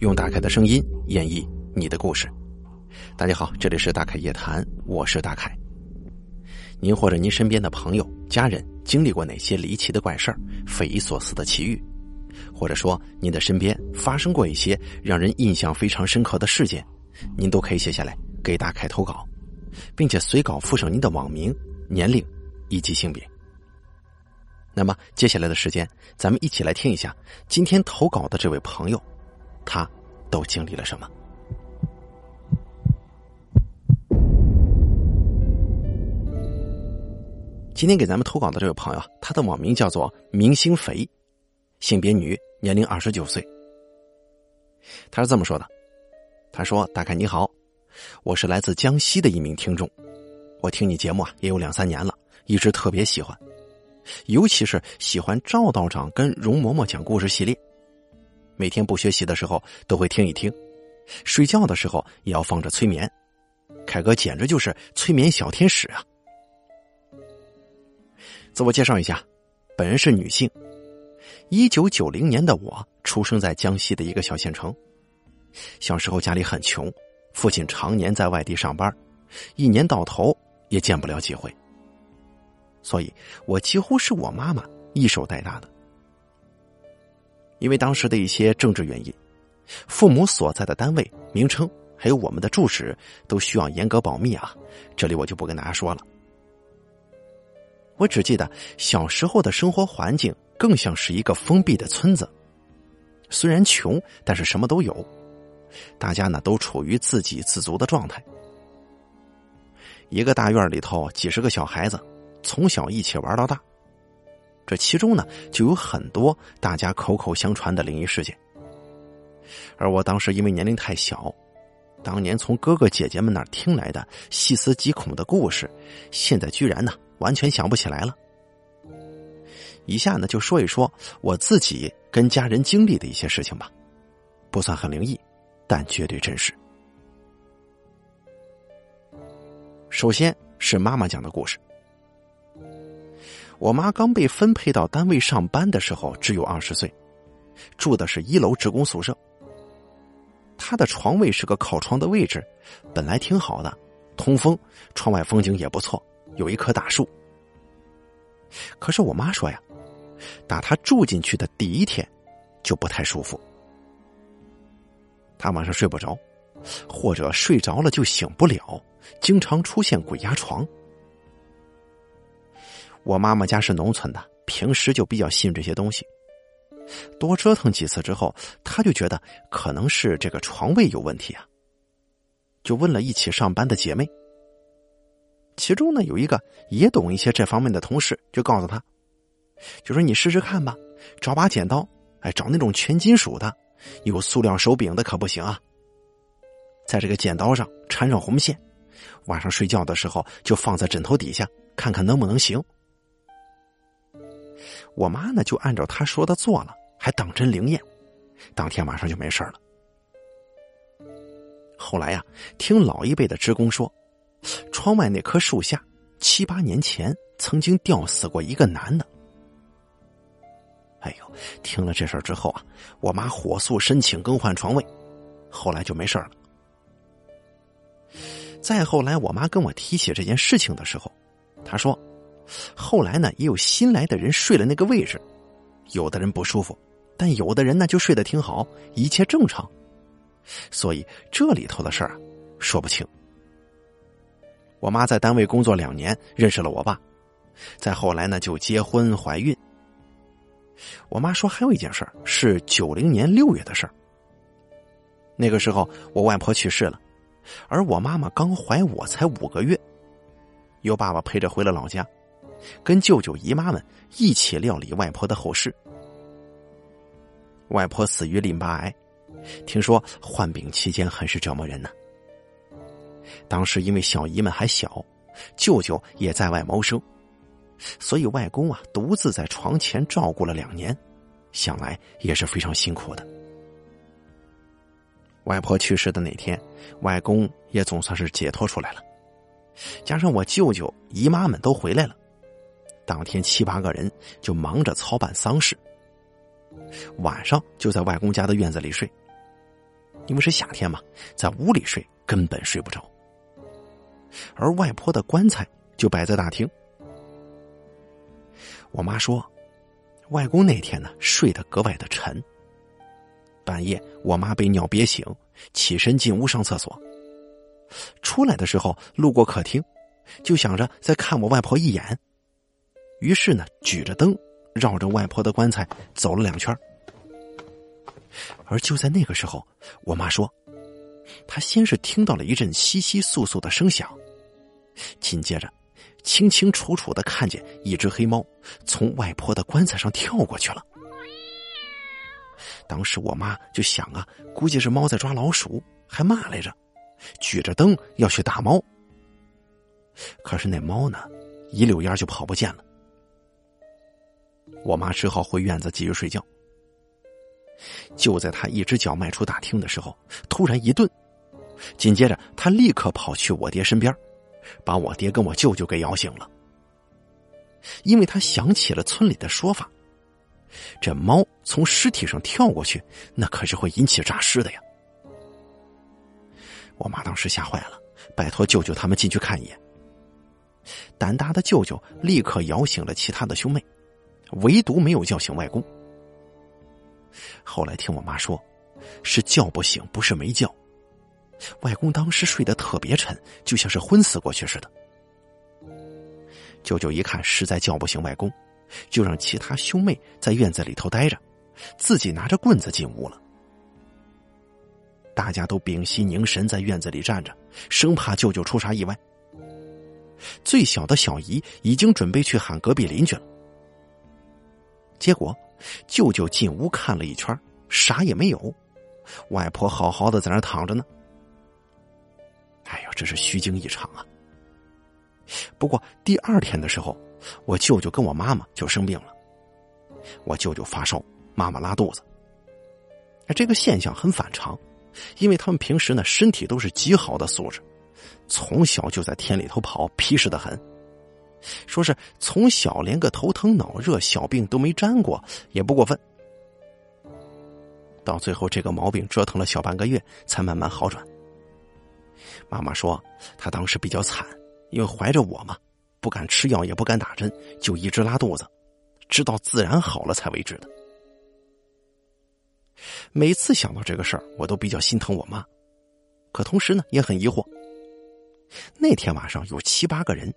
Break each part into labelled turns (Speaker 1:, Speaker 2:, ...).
Speaker 1: 用大凯的声音演绎你的故事。大家好，这里是大凯夜谈，我是大凯。您或者您身边的朋友、家人经历过哪些离奇的怪事儿、匪夷所思的奇遇，或者说您的身边发生过一些让人印象非常深刻的事件，您都可以写下来给大凯投稿，并且随稿附上您的网名、年龄以及性别。那么接下来的时间，咱们一起来听一下今天投稿的这位朋友，他都经历了什么？今天给咱们投稿的这位朋友，他的网名叫做“明星肥”，性别女，年龄二十九岁。他是这么说的：“他说，大凯你好，我是来自江西的一名听众，我听你节目啊也有两三年了，一直特别喜欢。”尤其是喜欢赵道长跟容嬷嬷讲故事系列，每天不学习的时候都会听一听，睡觉的时候也要放着催眠。凯哥简直就是催眠小天使啊！自我介绍一下，本人是女性，一九九零年的我出生在江西的一个小县城。小时候家里很穷，父亲常年在外地上班，一年到头也见不了几回。所以，我几乎是我妈妈一手带大的。因为当时的一些政治原因，父母所在的单位名称还有我们的住址都需要严格保密啊。这里我就不跟大家说了。我只记得小时候的生活环境更像是一个封闭的村子，虽然穷，但是什么都有，大家呢都处于自给自足的状态。一个大院里头几十个小孩子。从小一起玩到大，这其中呢就有很多大家口口相传的灵异事件。而我当时因为年龄太小，当年从哥哥姐姐们那儿听来的细思极恐的故事，现在居然呢完全想不起来了。以下呢就说一说我自己跟家人经历的一些事情吧，不算很灵异，但绝对真实。首先是妈妈讲的故事。我妈刚被分配到单位上班的时候，只有二十岁，住的是一楼职工宿舍。她的床位是个靠窗的位置，本来挺好的，通风，窗外风景也不错，有一棵大树。可是我妈说呀，打她住进去的第一天，就不太舒服。她晚上睡不着，或者睡着了就醒不了，经常出现鬼压床。我妈妈家是农村的，平时就比较信这些东西。多折腾几次之后，她就觉得可能是这个床位有问题啊，就问了一起上班的姐妹。其中呢有一个也懂一些这方面的同事，就告诉她，就说你试试看吧，找把剪刀，哎，找那种全金属的，有塑料手柄的可不行啊。在这个剪刀上缠上红线，晚上睡觉的时候就放在枕头底下，看看能不能行。我妈呢，就按照他说的做了，还当真灵验，当天晚上就没事了。后来呀，听老一辈的职工说，窗外那棵树下七八年前曾经吊死过一个男的。哎呦，听了这事儿之后啊，我妈火速申请更换床位，后来就没事了。再后来，我妈跟我提起这件事情的时候，她说。后来呢，也有新来的人睡了那个位置，有的人不舒服，但有的人呢就睡得挺好，一切正常。所以这里头的事儿啊，说不清。我妈在单位工作两年，认识了我爸，再后来呢就结婚怀孕。我妈说还有一件事儿是九零年六月的事儿。那个时候我外婆去世了，而我妈妈刚怀我才五个月，由爸爸陪着回了老家。跟舅舅姨妈们一起料理外婆的后事。外婆死于淋巴癌，听说患病期间很是折磨人呢。当时因为小姨们还小，舅舅也在外谋生，所以外公啊独自在床前照顾了两年，想来也是非常辛苦的。外婆去世的那天，外公也总算是解脱出来了，加上我舅舅姨妈们都回来了。当天七八个人就忙着操办丧事，晚上就在外公家的院子里睡。因为是夏天嘛，在屋里睡根本睡不着。而外婆的棺材就摆在大厅。我妈说，外公那天呢睡得格外的沉。半夜，我妈被尿憋醒，起身进屋上厕所。出来的时候路过客厅，就想着再看我外婆一眼，于是呢举着灯绕着外婆的棺材走了两圈。而就在那个时候，我妈说，她先是听到了一阵窸窸窣窣的声响，紧接着，清清楚楚的看见一只黑猫从外婆的棺材上跳过去了。当时我妈就想啊，估计是猫在抓老鼠，还骂来着，举着灯要去打猫。可是那猫呢，一溜烟就跑不见了。我妈只好回院子继续睡觉。就在他一只脚迈出大厅的时候，突然一顿，紧接着他立刻跑去我爹身边，把我爹跟我舅舅给摇醒了。因为他想起了村里的说法，这猫从尸体上跳过去，那可是会引起诈尸的呀。我妈当时吓坏了，拜托舅舅他们进去看一眼。胆大的舅舅立刻摇醒了其他的兄妹，唯独没有叫醒外公。后来听我妈说，是叫不醒，不是没叫。外公当时睡得特别沉，就像是昏死过去似的。舅舅一看实在叫不醒外公，就让其他兄妹在院子里头待着，自己拿着棍子进屋了。大家都屏息凝神，在院子里站着，生怕舅舅出啥意外。最小的小姨已经准备去喊隔壁邻居了，结果。舅舅进屋看了一圈，啥也没有。外婆好好的在那躺着呢。哎呦，这是虚惊一场啊！不过第二天的时候，我舅舅跟我妈妈就生病了。我舅舅发烧，妈妈拉肚子。这个现象很反常，因为他们平时呢身体都是极好的素质，从小就在田里头跑，皮实的很。说是从小连个头疼脑热小病都没沾过，也不过分。到最后，这个毛病折腾了小半个月，才慢慢好转。妈妈说，她当时比较惨，因为怀着我嘛，不敢吃药，也不敢打针，就一直拉肚子，直到自然好了才为止的。每次想到这个事儿，我都比较心疼我妈，可同时呢，也很疑惑。那天晚上有七八个人。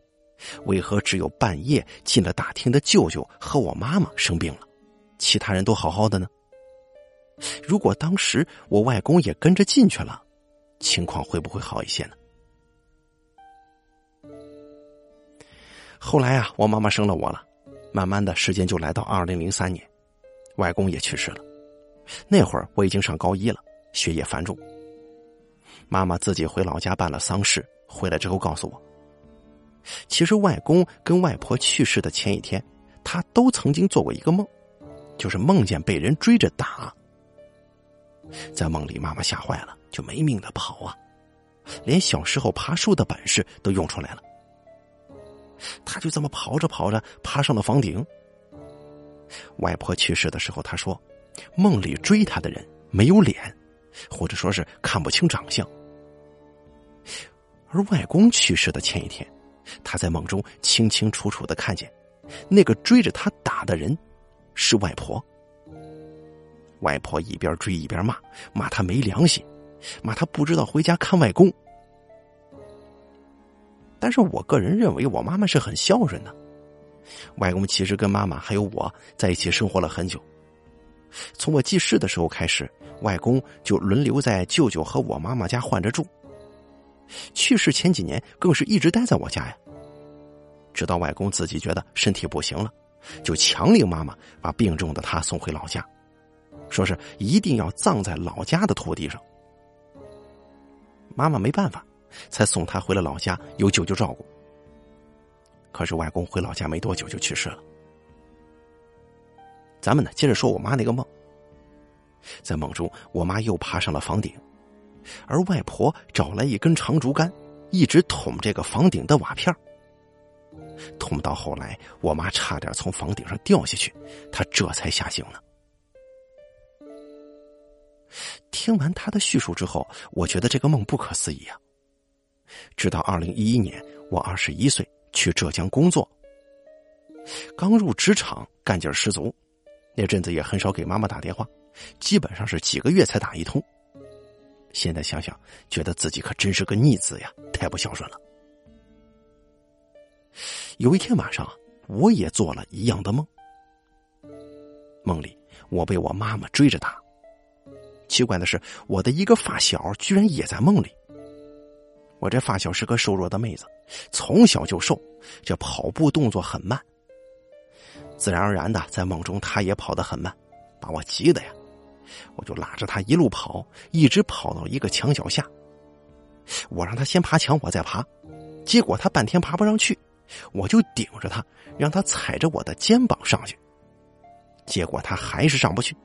Speaker 1: 为何只有半夜进了大厅的舅舅和我妈妈生病了，其他人都好好的呢？如果当时我外公也跟着进去了，情况会不会好一些呢？后来啊，我妈妈生了我了，慢慢的时间就来到二零零三年，外公也去世了。那会儿我已经上高一了，学业繁重。妈妈自己回老家办了丧事，回来之后告诉我。其实，外公跟外婆去世的前一天，他都曾经做过一个梦，就是梦见被人追着打。在梦里，妈妈吓坏了，就没命的跑啊，连小时候爬树的本事都用出来了。他就这么跑着跑着，爬上了房顶。外婆去世的时候，他说，梦里追他的人没有脸，或者说是看不清长相。而外公去世的前一天。他在梦中清清楚楚的看见，那个追着他打的人是外婆。外婆一边追一边骂，骂他没良心，骂他不知道回家看外公。但是我个人认为，我妈妈是很孝顺的。外公其实跟妈妈还有我在一起生活了很久，从我记事的时候开始，外公就轮流在舅舅和我妈妈家换着住。去世前几年，更是一直待在我家呀。直到外公自己觉得身体不行了，就强令妈妈把病重的他送回老家，说是一定要葬在老家的土地上。妈妈没办法，才送他回了老家，由舅舅照顾。可是外公回老家没多久就去世了。咱们呢，接着说我妈那个梦。在梦中，我妈又爬上了房顶。而外婆找来一根长竹竿，一直捅这个房顶的瓦片捅到后来，我妈差点从房顶上掉下去，她这才吓醒了。听完他的叙述之后，我觉得这个梦不可思议啊。直到二零一一年，我二十一岁去浙江工作，刚入职场，干劲十足，那阵子也很少给妈妈打电话，基本上是几个月才打一通。现在想想，觉得自己可真是个逆子呀，太不孝顺了。有一天晚上，我也做了一样的梦，梦里我被我妈妈追着打。奇怪的是，我的一个发小居然也在梦里。我这发小是个瘦弱的妹子，从小就瘦，这跑步动作很慢。自然而然的，在梦中她也跑得很慢，把我急的呀，我就拉着她一路跑，一直跑到一个墙脚下。我让她先爬墙，我再爬，结果她半天爬不上去，我就顶着她，让她踩着我的肩膀上去，结果她还是上不去。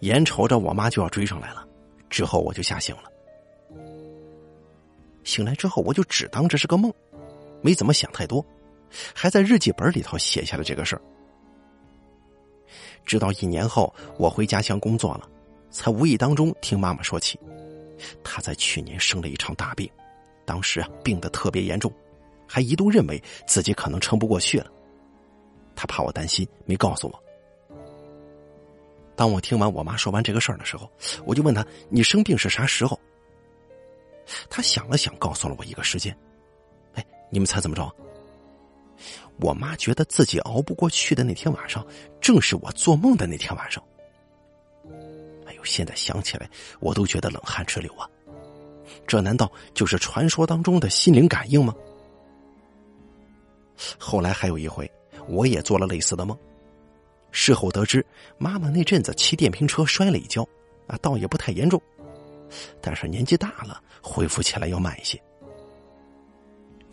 Speaker 1: 眼瞅着我妈就要追上来了，之后我就吓醒了。醒来之后，我就只当这是个梦，没怎么想太多，还在日记本里头写下了这个事儿。直到一年后，我回家乡工作了，才无意当中听妈妈说起，她在去年生了一场大病，当时啊病得特别严重，还一度认为自己可能撑不过去了。她怕我担心，没告诉我。当我听完我妈说完这个事儿的时候，我就问她：“你生病是啥时候？”她想了想，告诉了我一个时间。哎，你们猜怎么着？我妈觉得自己熬不过去的那天晚上，正是我做梦的那天晚上。哎呦，现在想起来，我都觉得冷汗直流啊！这难道就是传说当中的心灵感应吗？后来还有一回，我也做了类似的梦。事后得知，妈妈那阵子骑电瓶车摔了一跤，啊，倒也不太严重，但是年纪大了，恢复起来要慢一些。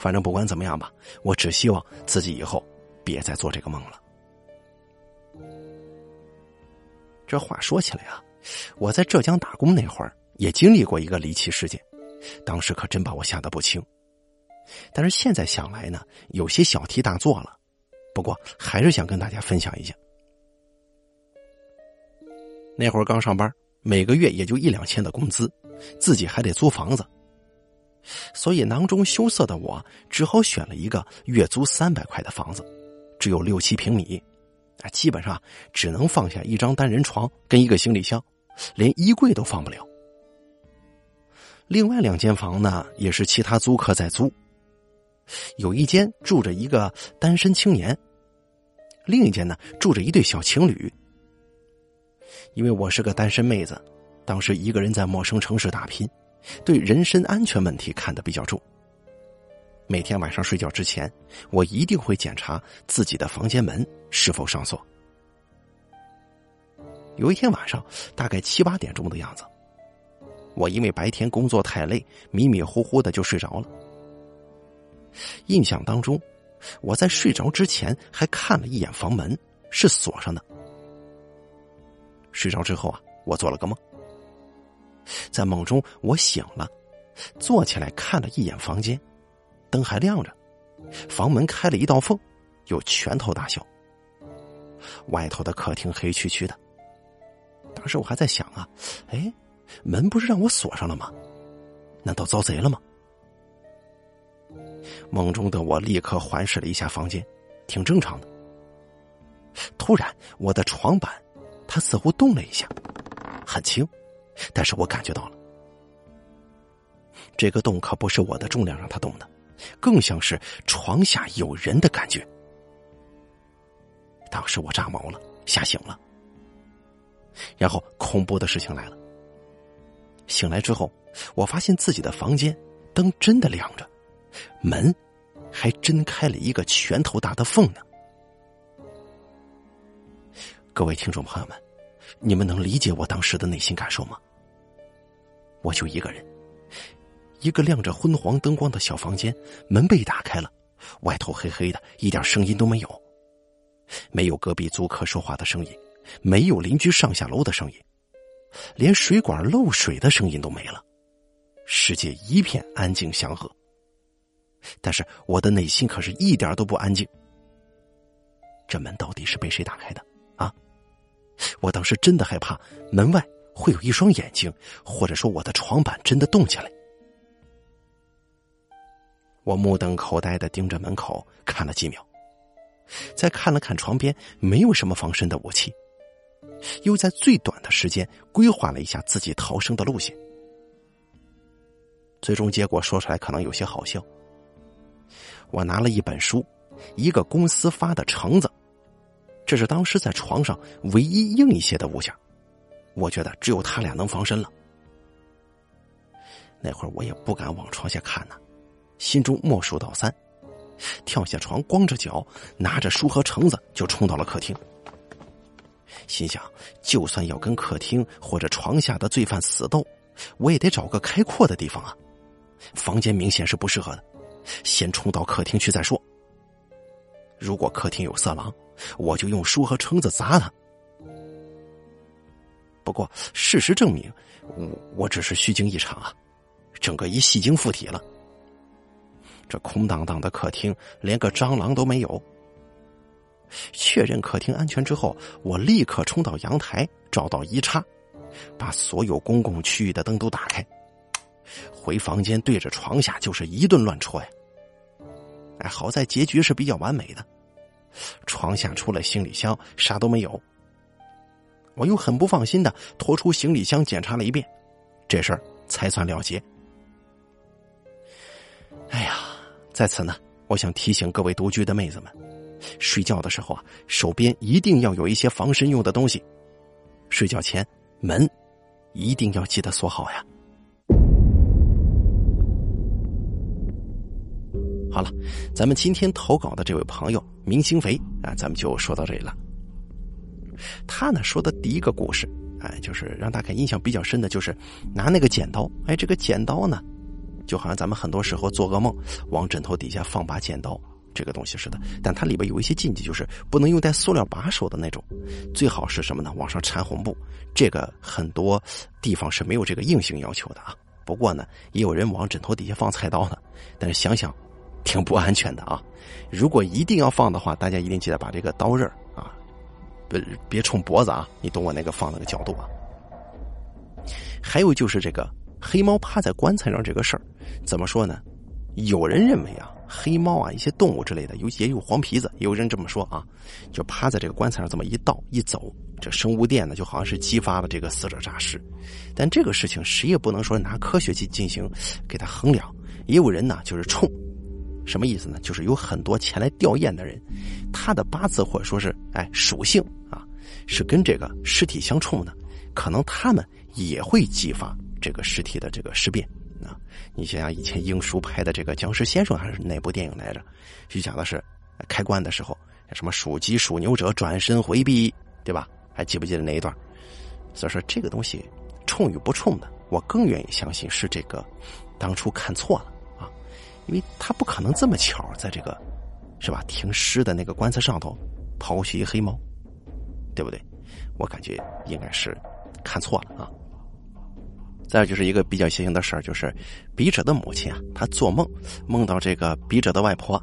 Speaker 1: 反正不管怎么样吧，我只希望自己以后别再做这个梦了。这话说起来啊，我在浙江打工那会儿也经历过一个离奇事件，当时可真把我吓得不轻。但是现在想来呢，有些小题大做了，不过还是想跟大家分享一下。那会儿刚上班，每个月也就一两千的工资，自己还得租房子，所以囊中羞涩的我只好选了一个月租三百块的房子，只有六七平米，啊，基本上只能放下一张单人床跟一个行李箱，连衣柜都放不了。另外两间房呢，也是其他租客在租，有一间住着一个单身青年，另一间呢住着一对小情侣。因为我是个单身妹子，当时一个人在陌生城市打拼，对人身安全问题看得比较重。每天晚上睡觉之前，我一定会检查自己的房间门是否上锁。有一天晚上，大概七八点钟的样子，我因为白天工作太累，迷迷糊糊的就睡着了。印象当中，我在睡着之前还看了一眼房门，是锁上的。睡着之后啊，我做了个梦。在梦中，我醒了，坐起来看了一眼房间，灯还亮着，房门开了一道缝，有拳头大小。外头的客厅黑黢黢的。当时我还在想啊，哎，门不是让我锁上了吗？难道遭贼了吗？梦中的我立刻环视了一下房间，挺正常的。突然，我的床板。它似乎动了一下，很轻，但是我感觉到了。这个洞可不是我的重量让它动的，更像是床下有人的感觉。当时我炸毛了，吓醒了。然后恐怖的事情来了。醒来之后，我发现自己的房间灯真的亮着，门还真开了一个拳头大的缝呢。各位听众朋友们，你们能理解我当时的内心感受吗？我就一个人，一个亮着昏黄灯光的小房间，门被打开了，外头黑黑的，一点声音都没有，没有隔壁租客说话的声音，没有邻居上下楼的声音，连水管漏水的声音都没了，世界一片安静祥和。但是我的内心可是一点都不安静，这门到底是被谁打开的？我当时真的害怕，门外会有一双眼睛，或者说我的床板真的动起来。我目瞪口呆的盯着门口看了几秒，再看了看床边没有什么防身的武器，又在最短的时间规划了一下自己逃生的路线。最终结果说出来可能有些好笑。我拿了一本书，一个公司发的橙子，这是当时在床上唯一硬一些的物件。我觉得只有他俩能防身了。那会儿我也不敢往床下看呢，心中默数到三，跳下床，光着脚，拿着书和橙子就冲到了客厅。心想，就算要跟客厅或者床下的罪犯死斗，我也得找个开阔的地方啊。房间明显是不适合的，先冲到客厅去再说。如果客厅有色狼，我就用书和撑子砸他。不过事实证明，我我只是虚惊一场啊，整个一戏精附体了。这空荡荡的客厅连个蟑螂都没有。确认客厅安全之后，我立刻冲到阳台，找到一插，把所有公共区域的灯都打开。回房间对着床下就是一顿乱戳呀！哎，好在结局是比较完美的，床下除了行李箱啥都没有。我又很不放心的拖出行李箱检查了一遍，这事儿才算了结。哎呀，在此呢，我想提醒各位独居的妹子们，睡觉的时候啊，手边一定要有一些防身用的东西。睡觉前门一定要记得锁好呀。好了，咱们今天投稿的这位朋友明星肥啊，咱们就说到这里了。他呢说的第一个故事，哎，就是让大家印象比较深的，就是拿那个剪刀，哎，这个剪刀呢，就好像咱们很多时候做噩梦往枕头底下放把剪刀这个东西似的，但它里边有一些禁忌，就是不能用带塑料把手的那种，最好是什么呢？往上缠红布，这个很多地方是没有这个硬性要求的啊。不过呢，也有人往枕头底下放菜刀的，但是想想。挺不安全的啊！如果一定要放的话，大家一定记得把这个刀刃啊，别别冲脖子啊！你懂我那个放那个角度啊。还有就是这个黑猫趴在棺材上这个事儿，怎么说呢？有人认为啊，黑猫啊，一些动物之类的，有也有黄皮子，也有人这么说啊，就趴在这个棺材上这么一倒一走，这生物电呢，就好像是激发了这个死者诈尸。但这个事情谁也不能说拿科学去进行给他衡量。也有人呢，就是冲。什么意思呢？就是有很多前来吊唁的人，他的八字或者说是哎属性啊，是跟这个尸体相冲的，可能他们也会激发这个尸体的这个尸变啊。你想想以前英叔拍的这个《僵尸先生》还是哪部电影来着？就讲的是开棺的时候，什么属鸡属牛者转身回避，对吧？还记不记得那一段？所以说这个东西冲与不冲的，我更愿意相信是这个当初看错了。因为他不可能这么巧，在这个是吧停尸的那个棺材上头抛弃一黑猫，对不对？我感觉应该是看错了啊。再有就是一个比较邪性的事儿，就是笔者的母亲啊，她做梦梦到这个笔者的外婆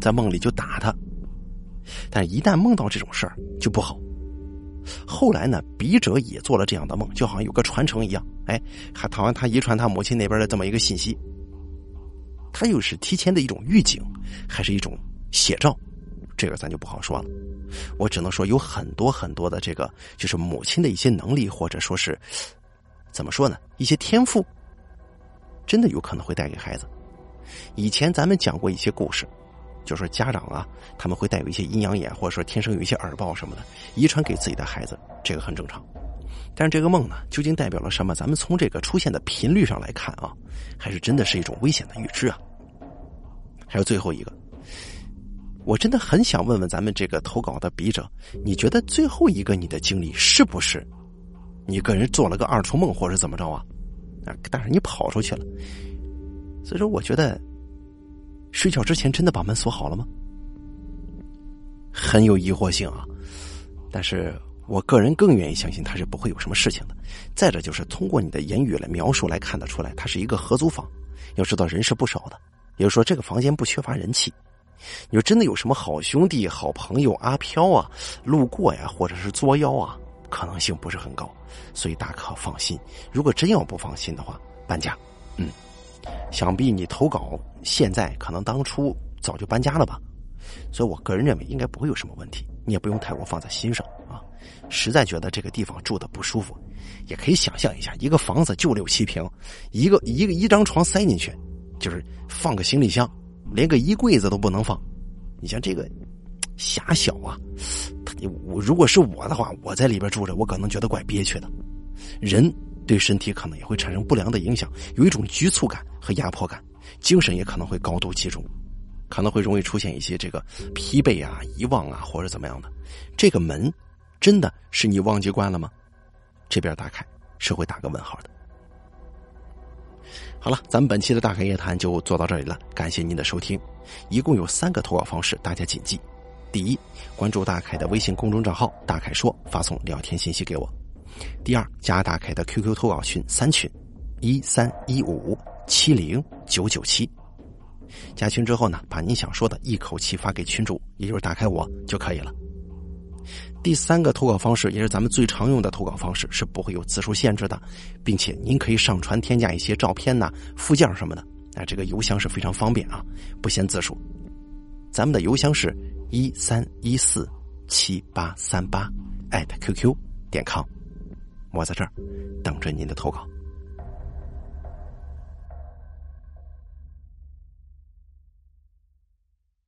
Speaker 1: 在梦里就打他，但一旦梦到这种事儿就不好。后来呢，笔者也做了这样的梦，就好像有个传承一样，哎，还好像他遗传他母亲那边的这么一个信息。它又是提前的一种预警，还是一种写照？这个咱就不好说了。我只能说有很多很多的这个，就是母亲的一些能力，或者说是怎么说呢？一些天赋，真的有可能会带给孩子。以前咱们讲过一些故事，就说家长啊，他们会带有一些阴阳眼，或者说天生有一些耳报什么的，遗传给自己的孩子，这个很正常。但是这个梦呢，究竟代表了什么？咱们从这个出现的频率上来看啊，还是真的是一种危险的预知啊。还有最后一个，我真的很想问问咱们这个投稿的笔者，你觉得最后一个你的经历是不是你个人做了个二重梦，或者怎么着啊？啊，但是你跑出去了，所以说我觉得睡觉之前真的把门锁好了吗？很有疑惑性啊，但是。我个人更愿意相信他是不会有什么事情的。再者就是通过你的言语来描述来看得出来，他是一个合租房。要知道人是不少的，也就说这个房间不缺乏人气。你说真的有什么好兄弟、好朋友阿飘啊路过呀，或者是作妖啊，可能性不是很高，所以大可放心。如果真要不放心的话，搬家。嗯，想必你投稿现在可能当初早就搬家了吧？所以我个人认为应该不会有什么问题，你也不用太过放在心上啊。实在觉得这个地方住的不舒服，也可以想象一下，一个房子就六七平，一个一个一张床塞进去，就是放个行李箱，连个衣柜子都不能放。你像这个狭小啊，我如果是我的话，我在里边住着，我可能觉得怪憋屈的。人对身体可能也会产生不良的影响，有一种局促感和压迫感，精神也可能会高度集中，可能会容易出现一些这个疲惫啊、遗忘啊或者怎么样的。这个门。真的是你忘记关了吗？这边打开是会打个问号的。好了，咱们本期的大开夜谈就做到这里了，感谢您的收听。一共有三个投稿方式，大家谨记：第一，关注大凯的微信公众账号“大凯说”，发送聊天信息给我；第二，加大凯的 QQ 投稿群三群：一三一五七零九九七。加群之后呢，把你想说的一口气发给群主，也就是打开我就可以了。第三个投稿方式也是咱们最常用的投稿方式，是不会有字数限制的，并且您可以上传添加一些照片呐、附件什么的。啊，这个邮箱是非常方便啊，不限字数。咱们的邮箱是一三一四七八三八艾特 QQ 点 com，我在这儿等着您的投稿。